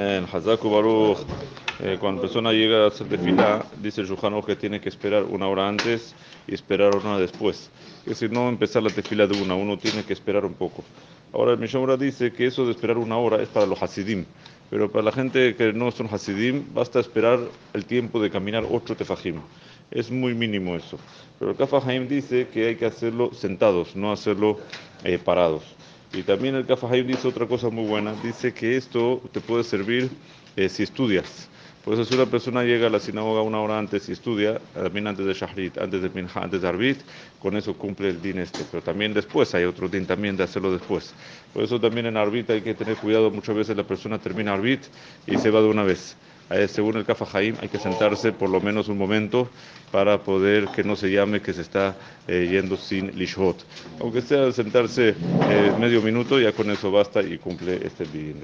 En Hazaku Baruch, eh, cuando persona llega a hacer tefilá, dice el Shulchan que tiene que esperar una hora antes y esperar una después. Es decir, no empezar la tefilá de una, uno tiene que esperar un poco. Ahora el Mishnah dice que eso de esperar una hora es para los Hasidim, pero para la gente que no son Hasidim, basta esperar el tiempo de caminar ocho tefajim. Es muy mínimo eso. Pero el Kaf dice que hay que hacerlo sentados, no hacerlo eh, parados. Y también el Kafahim dice otra cosa muy buena, dice que esto te puede servir eh, si estudias. Por eso si una persona llega a la sinagoga una hora antes y estudia, también antes de Shahrit, antes de Minha, antes de Arbit, con eso cumple el din este. Pero también después hay otro din también de hacerlo después. Por eso también en Arbit hay que tener cuidado, muchas veces la persona termina Arbit y se va de una vez. Eh, según el Kafa hay que sentarse por lo menos un momento para poder que no se llame que se está eh, yendo sin lishot. Aunque sea sentarse eh, medio minuto, ya con eso basta y cumple este bien.